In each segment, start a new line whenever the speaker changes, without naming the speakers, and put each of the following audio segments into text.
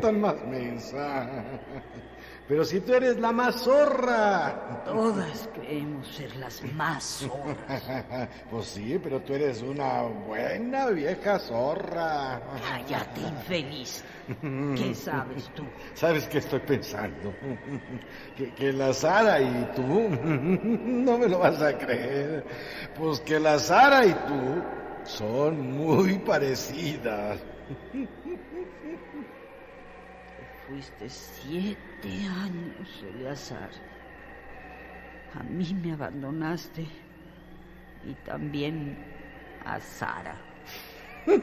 Tan más mensa! Pero si tú eres la más zorra.
Todas creemos ser las más zorras.
Pues sí, pero tú eres una buena vieja zorra.
Cállate, infeliz. ¿Qué sabes tú?
¿Sabes qué estoy pensando? Que, que la Sara y tú, no me lo vas a creer, pues que la Sara y tú son muy parecidas.
Fuiste siete años, Eleazar. A mí me abandonaste y también a Sara.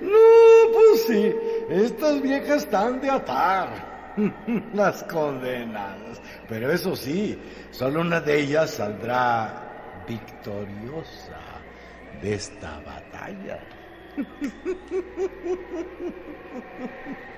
No, pues sí, estas viejas están de atar. Las condenadas. Pero eso sí, solo una de ellas saldrá victoriosa de esta batalla.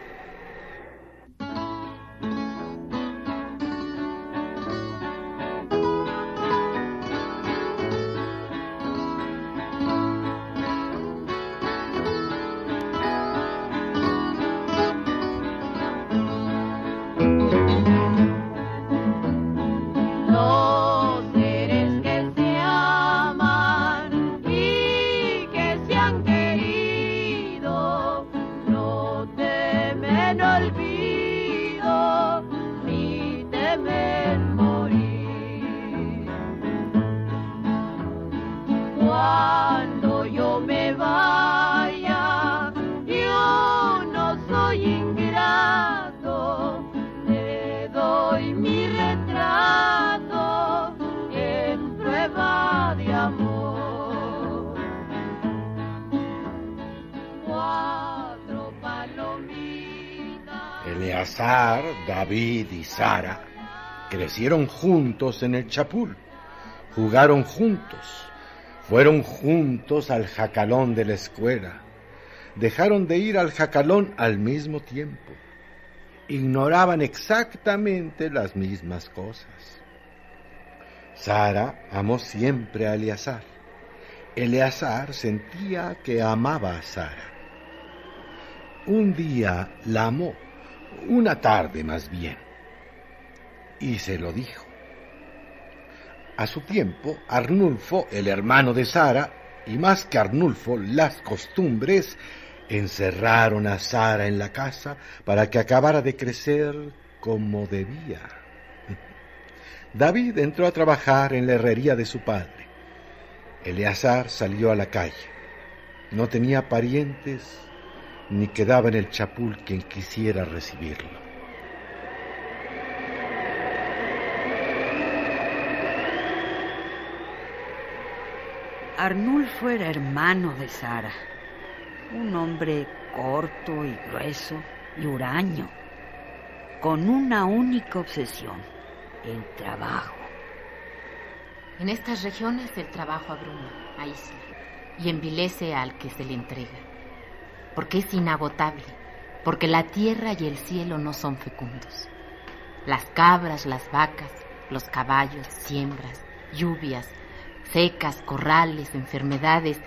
Eleazar, David y Sara crecieron juntos en el Chapul, jugaron juntos, fueron juntos al jacalón de la escuela, dejaron de ir al jacalón al mismo tiempo, ignoraban exactamente las mismas cosas. Sara amó siempre a Eleazar. Eleazar sentía que amaba a Sara. Un día la amó, una tarde más bien, y se lo dijo. A su tiempo, Arnulfo, el hermano de Sara, y más que Arnulfo, las costumbres, encerraron a Sara en la casa para que acabara de crecer como debía. David entró a trabajar en la herrería de su padre. Eleazar salió a la calle. No tenía parientes ni quedaba en el chapul quien quisiera recibirlo.
Arnulfo era hermano de Sara, un hombre corto y grueso y huraño, con una única obsesión, el trabajo.
En estas regiones el trabajo abruma, aísla y envilece al que se le entrega, porque es inagotable, porque la tierra y el cielo no son fecundos. Las cabras, las vacas, los caballos, siembras lluvias, secas, corrales, enfermedades,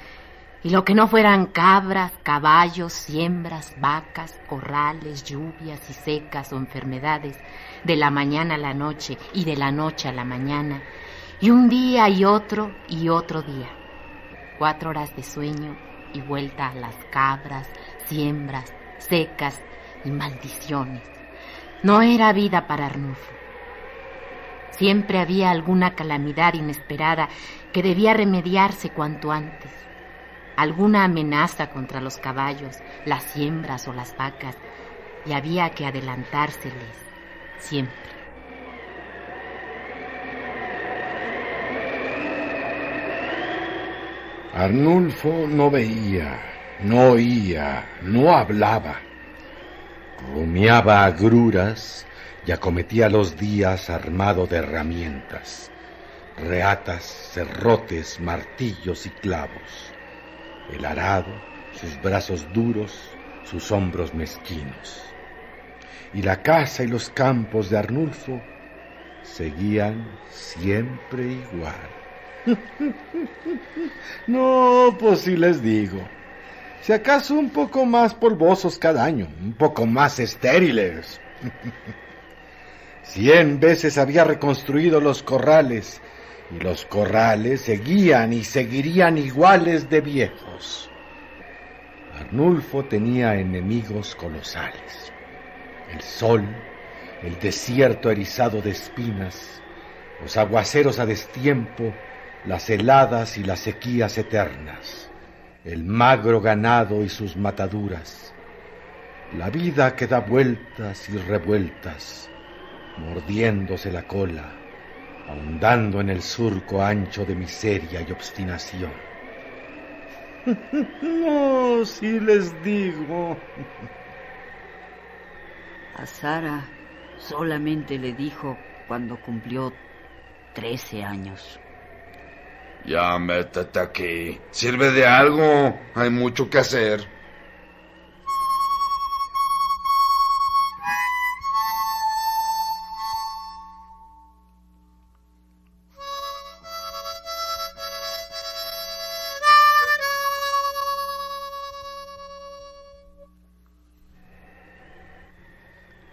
y lo que no fueran cabras, caballos, siembras, vacas, corrales, lluvias y secas o enfermedades, de la mañana a la noche y de la noche a la mañana, y un día y otro y otro día. Cuatro horas de sueño y vuelta a las cabras, siembras, secas y maldiciones. No era vida para Arnulfo. Siempre había alguna calamidad inesperada que debía remediarse cuanto antes. Alguna amenaza contra los caballos, las siembras o las vacas, y había que adelantárseles siempre.
Arnulfo no veía, no oía, no hablaba. Rumiaba agruras y acometía los días armado de herramientas, reatas, cerrotes, martillos y clavos. El arado, sus brazos duros, sus hombros mezquinos. Y la casa y los campos de Arnulfo seguían siempre igual. no, pues sí les digo. Si acaso un poco más polvosos cada año, un poco más estériles. Cien veces había reconstruido los corrales y los corrales seguían y seguirían iguales de viejos. Arnulfo tenía enemigos colosales. El sol, el desierto erizado de espinas, los aguaceros a destiempo, las heladas y las sequías eternas, el magro ganado y sus mataduras, la vida que da vueltas y revueltas, mordiéndose la cola, ahondando en el surco ancho de miseria y obstinación. No, si les digo.
A Sara solamente le dijo cuando cumplió trece años.
Ya métete aquí. Sirve de algo. Hay mucho que hacer.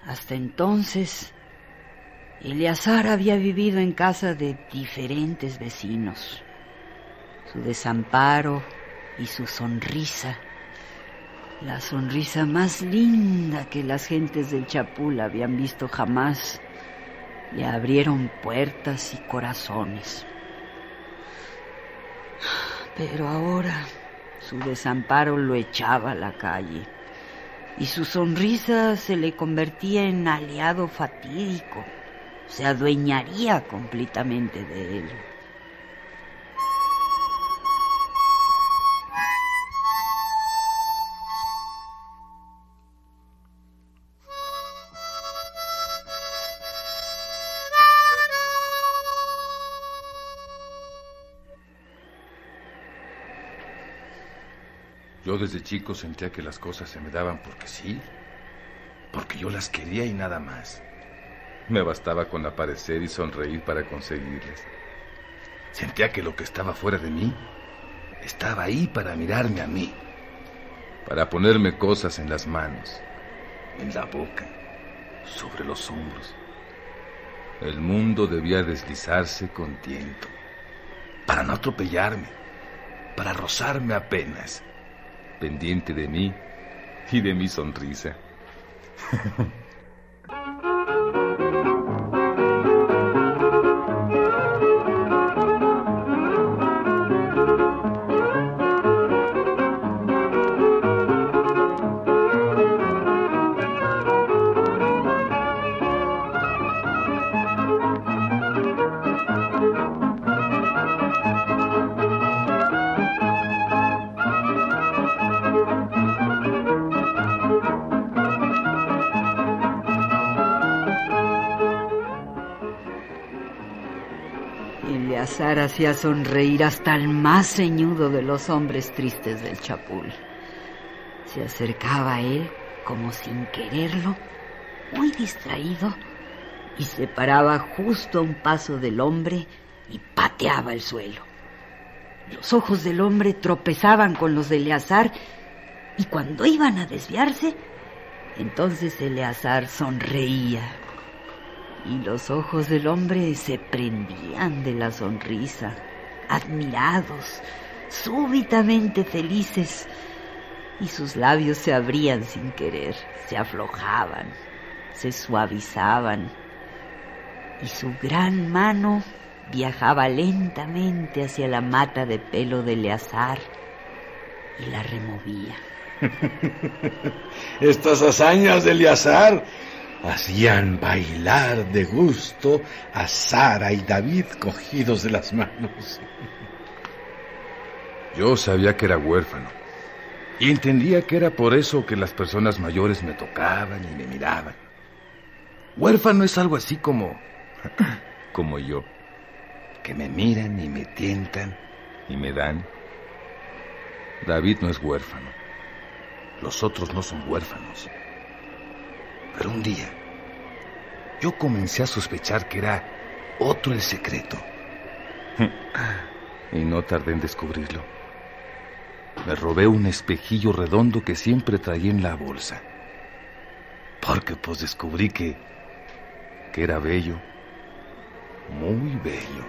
Hasta entonces, Eleazar había vivido en casa de diferentes vecinos. Su desamparo y su sonrisa, la sonrisa más linda que las gentes del Chapul habían visto jamás, le abrieron puertas y corazones. Pero ahora su desamparo lo echaba a la calle y su sonrisa se le convertía en aliado fatídico, se adueñaría completamente de él.
Desde chico sentía que las cosas se me daban porque sí, porque yo las quería y nada más. Me bastaba con aparecer y sonreír para conseguirlas. Sentía que lo que estaba fuera de mí estaba ahí para mirarme a mí, para ponerme cosas en las manos, en la boca, sobre los hombros. El mundo debía deslizarse con tiento, para no atropellarme, para rozarme apenas pendiente de mí y de mi sonrisa.
hacía sonreír hasta el más ceñudo de los hombres tristes del Chapul. Se acercaba a él como sin quererlo, muy distraído, y se paraba justo a un paso del hombre y pateaba el suelo. Los ojos del hombre tropezaban con los de Eleazar y cuando iban a desviarse, entonces Eleazar sonreía y los ojos del hombre se prendían de la sonrisa, admirados, súbitamente felices, y sus labios se abrían sin querer, se aflojaban, se suavizaban, y su gran mano viajaba lentamente hacia la mata de pelo de Eleazar y la removía.
Estas hazañas de Eleazar hacían bailar de gusto a Sara y David cogidos de las manos.
Yo sabía que era huérfano. Y entendía que era por eso que las personas mayores me tocaban y me miraban. Huérfano es algo así como... como yo. Que me miran y me tientan y me dan. David no es huérfano. Los otros no son huérfanos. Pero un día, yo comencé a sospechar que era otro el secreto. Y no tardé en descubrirlo. Me robé un espejillo redondo que siempre traía en la bolsa. Porque pues descubrí que, que era bello, muy bello.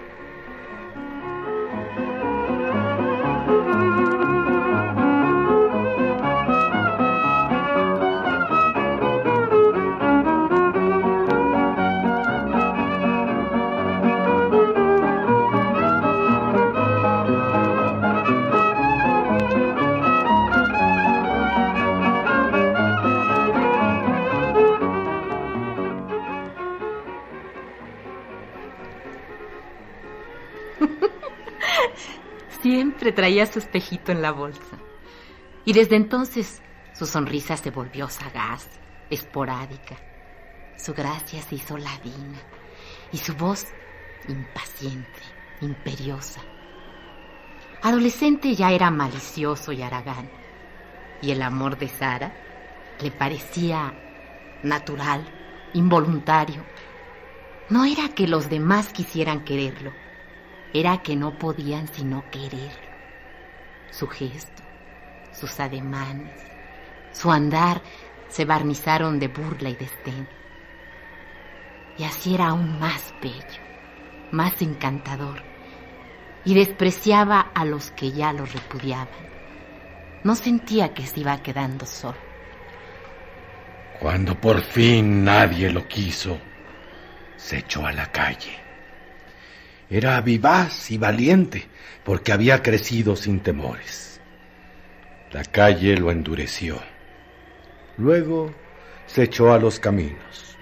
Siempre traía su espejito en la bolsa. Y desde entonces su sonrisa se volvió sagaz, esporádica. Su gracia se hizo ladina y su voz impaciente, imperiosa. Adolescente ya era malicioso y aragán. Y el amor de Sara le parecía natural, involuntario. No era que los demás quisieran quererlo, era que no podían sino quererlo. Su gesto, sus ademanes, su andar se barnizaron de burla y desdén. Y así era aún más bello, más encantador, y despreciaba a los que ya lo repudiaban. No sentía que se iba quedando solo.
Cuando por fin nadie lo quiso, se echó a la calle. Era vivaz y valiente porque había crecido sin temores. La calle lo endureció. Luego se echó a los caminos.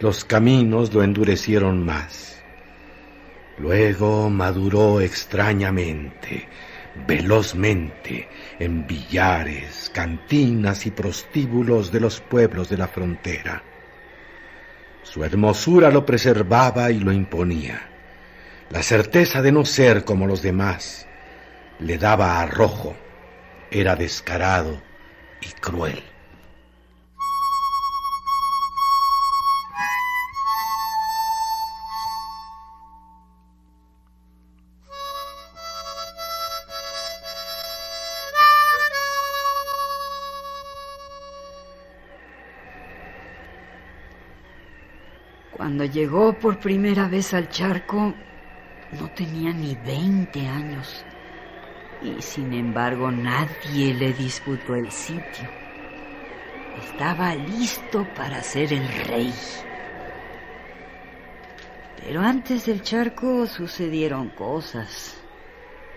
Los caminos lo endurecieron más. Luego maduró extrañamente, velozmente, en billares, cantinas y prostíbulos de los pueblos de la frontera. Su hermosura lo preservaba y lo imponía. La certeza de no ser como los demás le daba arrojo, era descarado y cruel.
Cuando llegó por primera vez al charco, no tenía ni 20 años. Y sin embargo nadie le disputó el sitio. Estaba listo para ser el rey. Pero antes del charco sucedieron cosas.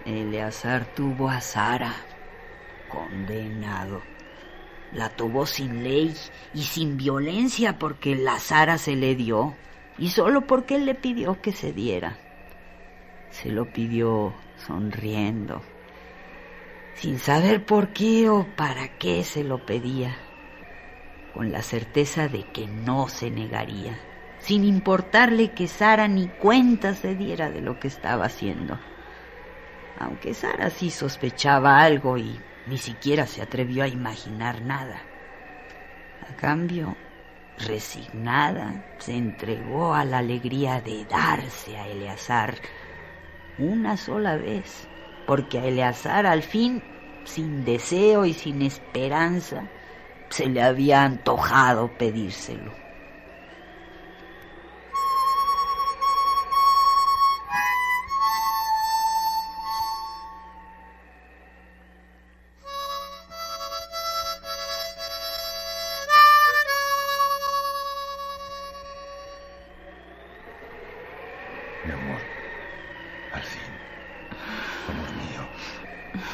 Eleazar tuvo a Sara, condenado. La tuvo sin ley y sin violencia porque la Sara se le dio y solo porque él le pidió que se diera. Se lo pidió sonriendo, sin saber por qué o para qué se lo pedía, con la certeza de que no se negaría, sin importarle que Sara ni cuenta se diera de lo que estaba haciendo. Aunque Sara sí sospechaba algo y ni siquiera se atrevió a imaginar nada. A cambio, resignada, se entregó a la alegría de darse a Eleazar una sola vez, porque a Eleazar al fin, sin deseo y sin esperanza, se le había antojado pedírselo.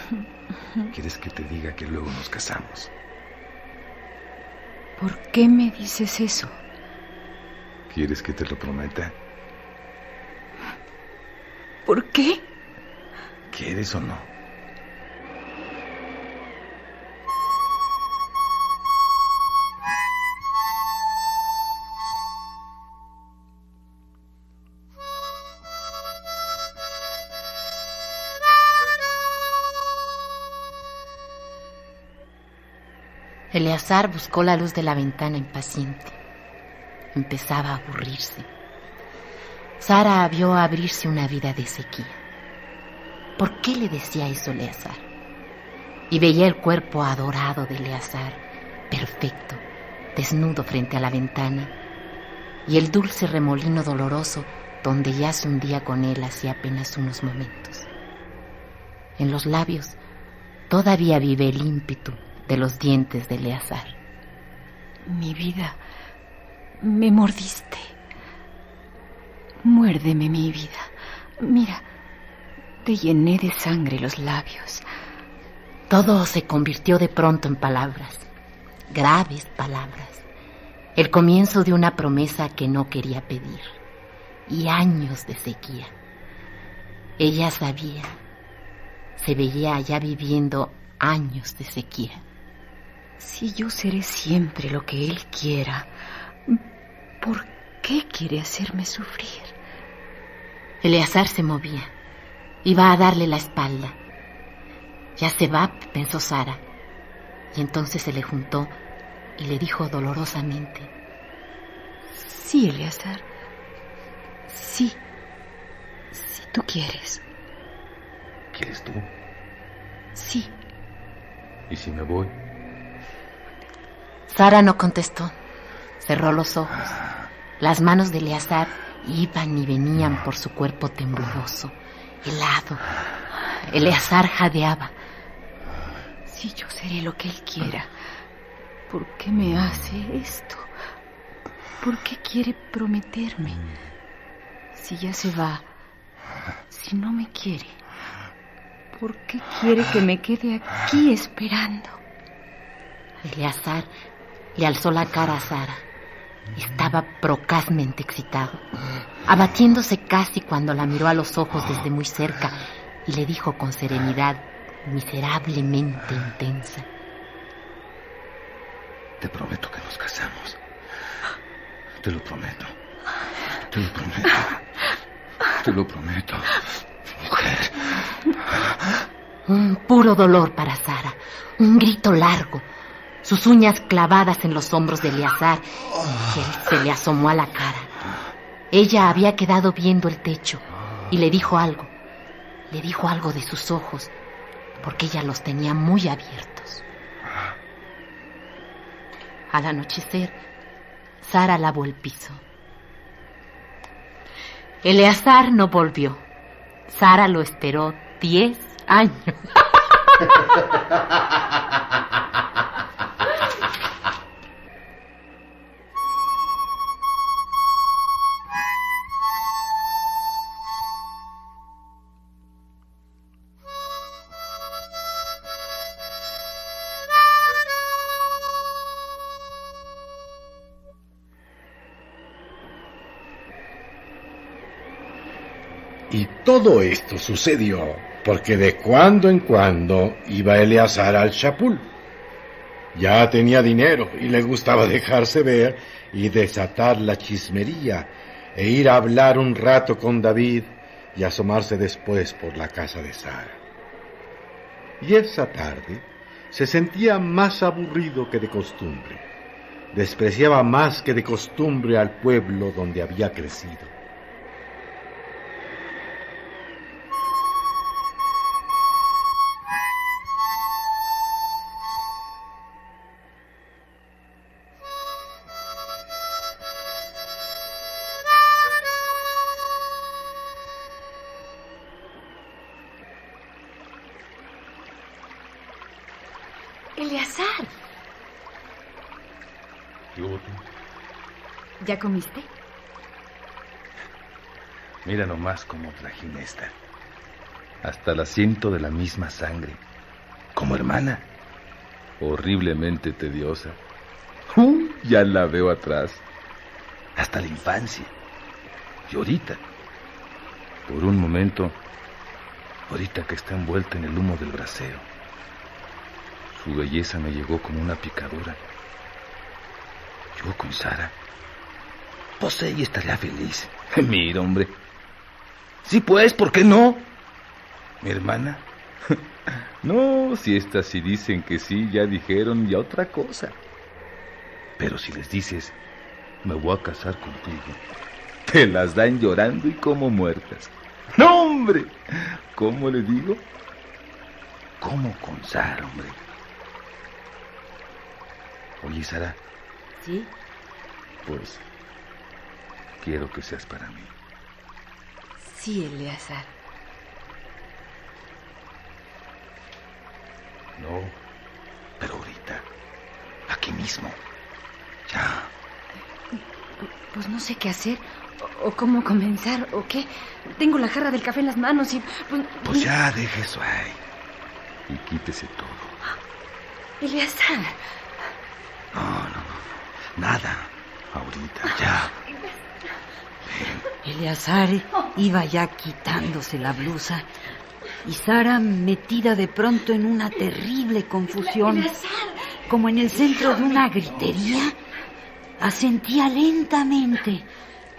¿Quieres que te diga que luego nos casamos?
¿Por qué me dices eso?
¿Quieres que te lo prometa?
¿Por qué?
¿Quieres o no?
Eleazar buscó la luz de la ventana impaciente. Empezaba a aburrirse. Sara vio abrirse una vida de sequía. ¿Por qué le decía eso Eleazar? Y veía el cuerpo adorado de Eleazar, perfecto, desnudo frente a la ventana, y el dulce remolino doloroso donde ya se hundía con él hacía apenas unos momentos. En los labios todavía vive el ímpetu de los dientes de Eleazar.
Mi vida, me mordiste. Muérdeme, mi vida. Mira, te llené de sangre los labios.
Todo se convirtió de pronto en palabras, graves palabras, el comienzo de una promesa que no quería pedir y años de sequía. Ella sabía, se veía allá viviendo años de sequía.
Si yo seré siempre lo que él quiera, ¿por qué quiere hacerme sufrir?
Eleazar se movía. Iba a darle la espalda. Ya se va, pensó Sara. Y entonces se le juntó y le dijo dolorosamente.
Sí, Eleazar. Sí. Si tú quieres.
¿Quieres tú?
Sí.
¿Y si me voy?
Sara no contestó. Cerró los ojos. Las manos de Eleazar iban y venían por su cuerpo tembloroso, helado. Eleazar jadeaba.
Si yo seré lo que él quiera, ¿por qué me hace esto? ¿Por qué quiere prometerme? Si ya se va, si no me quiere, ¿por qué quiere que me quede aquí esperando?
Eleazar le alzó la cara a Sara. Estaba procazmente excitado, abatiéndose casi cuando la miró a los ojos desde muy cerca y le dijo con serenidad miserablemente intensa.
Te prometo que nos casamos. Te lo prometo. Te lo prometo. Te lo prometo. Mujer.
Un puro dolor para Sara, un grito largo, sus uñas clavadas en los hombros de Eleazar, que se le asomó a la cara. Ella había quedado viendo el techo y le dijo algo. Le dijo algo de sus ojos, porque ella los tenía muy abiertos. Al anochecer, Sara lavó el piso. Eleazar no volvió. Sara lo esperó diez años.
Y todo esto sucedió porque de cuando en cuando iba Eleazar al chapul. Ya tenía dinero y le gustaba dejarse ver y desatar la chismería e ir a hablar un rato con David y asomarse después por la casa de Sara. Y esa tarde se sentía más aburrido que de costumbre. Despreciaba más que de costumbre al pueblo donde había crecido.
Eleazar, ¿ya comiste?
mira nomás cómo trajina esta. Hasta la siento de la misma sangre. Como hermana. Horriblemente tediosa. Uh, ya la veo atrás. Hasta la infancia. Y ahorita. Por un momento. Ahorita que está envuelta en el humo del brasero. Su belleza me llegó como una picadura. Yo con Sara. Pues ella estaría feliz. Mira, hombre. Sí, pues, ¿por qué no? ¿Mi hermana? no, si estas sí dicen que sí, ya dijeron ya otra cosa. Pero si les dices, me voy a casar contigo, te las dan llorando y como muertas. No, hombre. ¿Cómo le digo? ¿Cómo con Sara, hombre? Oye, Sara,
¿Sí?
pues quiero que seas para mí.
Sí, Eleazar.
No, pero ahorita, aquí mismo. Ya.
Pues no sé qué hacer. O, o cómo comenzar, o qué. Tengo la jarra del café en las manos y. Pues,
Pues ya, deje eso ahí. Y quítese todo.
Eleazar.
No, no. Nada. Ahorita, ya.
Eleazar iba ya quitándose la blusa y Sara metida de pronto en una terrible confusión, como en el centro de una gritería, asentía lentamente,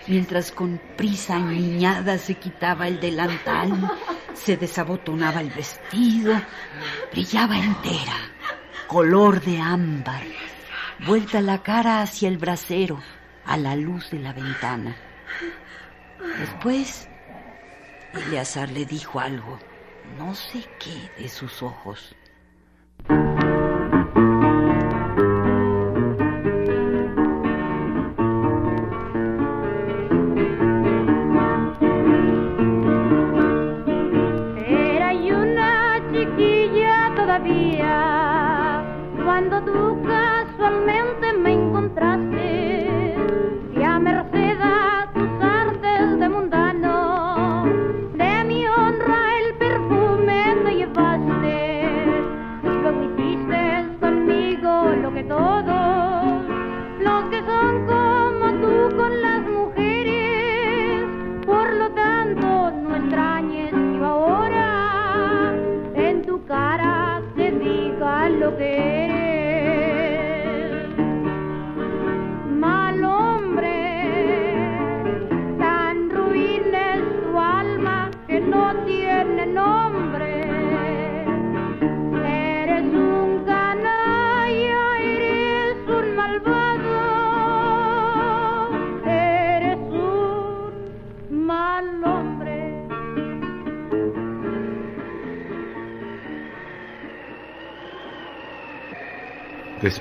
mientras con prisa niñada se quitaba el delantal, se desabotonaba el vestido, brillaba entera, color de ámbar, vuelta la cara hacia el brasero, a la luz de la ventana. Después, Eleazar le dijo algo, no sé qué, de sus ojos.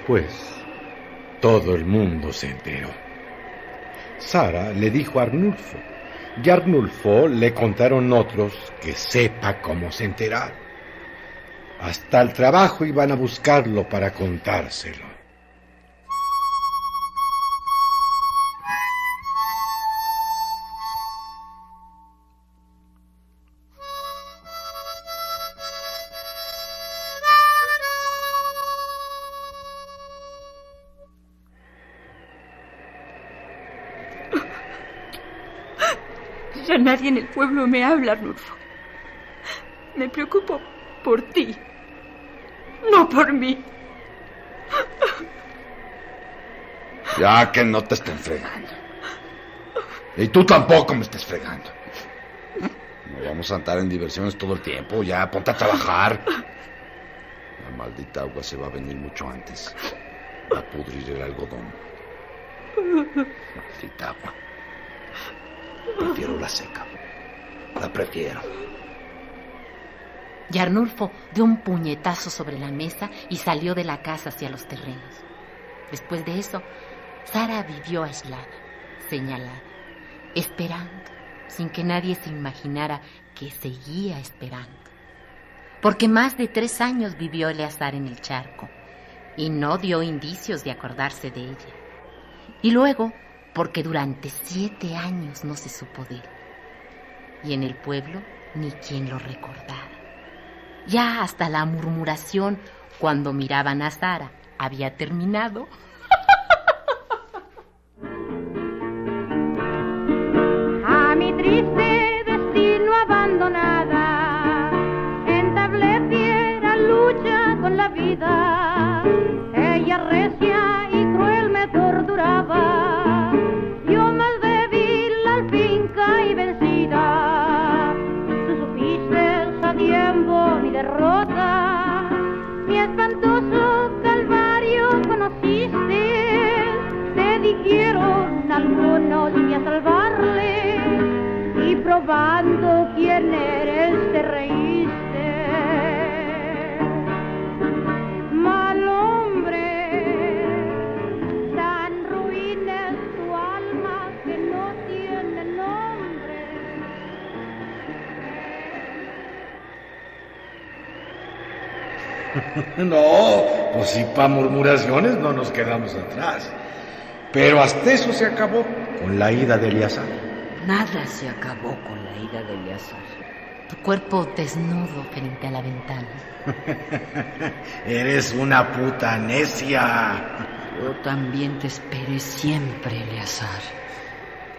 Después, todo el mundo se enteró. Sara le dijo a Arnulfo, y a Arnulfo le contaron otros que sepa cómo se enteraron. Hasta el trabajo iban a buscarlo para contárselo.
Pueblo me habla, Arnulfo. Me preocupo por ti. No por mí.
Ya que no te estén fregando. Y tú tampoco me estés fregando. No vamos a andar en diversiones todo el tiempo. Ya, ponte a trabajar. La maldita agua se va a venir mucho antes. Va a pudrir el algodón. Maldita agua. Prefiero la seca. La prefiero.
Y Arnulfo dio un puñetazo sobre la mesa y salió de la casa hacia los terrenos. Después de eso, Sara vivió aislada, señalada, esperando, sin que nadie se imaginara que seguía esperando. Porque más de tres años vivió Eleazar en el charco, y no dio indicios de acordarse de ella. Y luego, porque durante siete años no se supo de él. Y en el pueblo ni quien lo recordara. Ya hasta la murmuración cuando miraban a Sara había terminado.
A mi triste destino abandonada, entablé fiera lucha con la vida. Ella recia probando quién eres te reíste. Mal hombre, tan ruin es tu alma que no tiene nombre.
No, pues sí, para murmuraciones no nos quedamos atrás. Pero hasta eso se acabó con la ida de Eliasar.
Nada se acabó con la ida de Eleazar.
Tu cuerpo desnudo frente a la ventana.
Eres una puta necia.
Yo también te esperé siempre, Eleazar.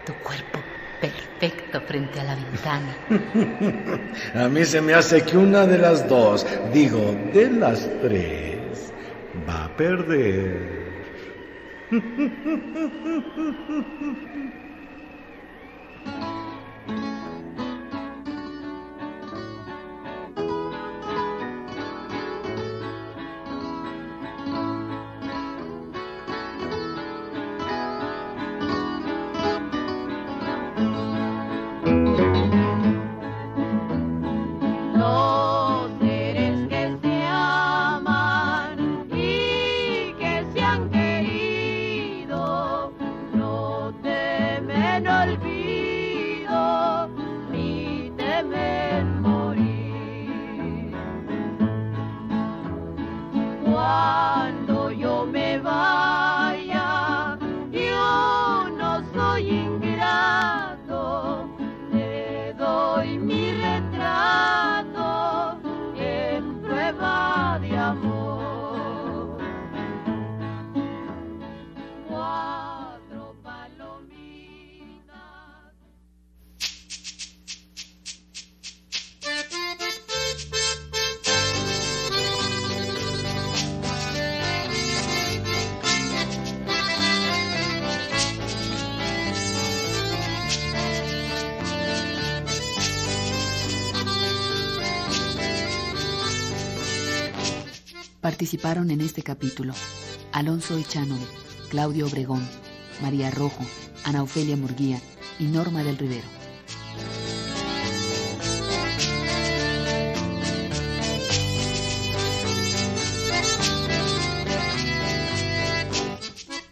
Tu cuerpo perfecto frente a la ventana.
A mí se me hace que una de las dos, digo, de las tres, va a perder.
ni En
este capítulo Alonso Echanove, Claudio Obregón, María Rojo, Ana Ofelia Murguía y Norma del Rivero.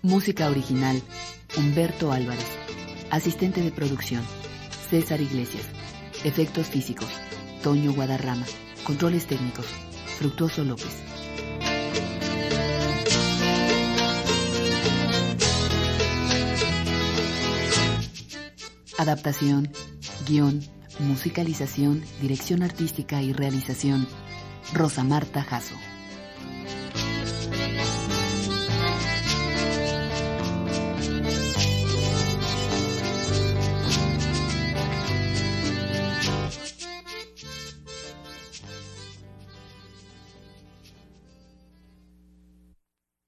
Música original, Humberto Álvarez. Asistente de producción, César Iglesias. Efectos físicos, Toño Guadarrama. Controles técnicos, Fructuoso López. Adaptación, guion, musicalización, dirección artística y realización, Rosa Marta Jasso.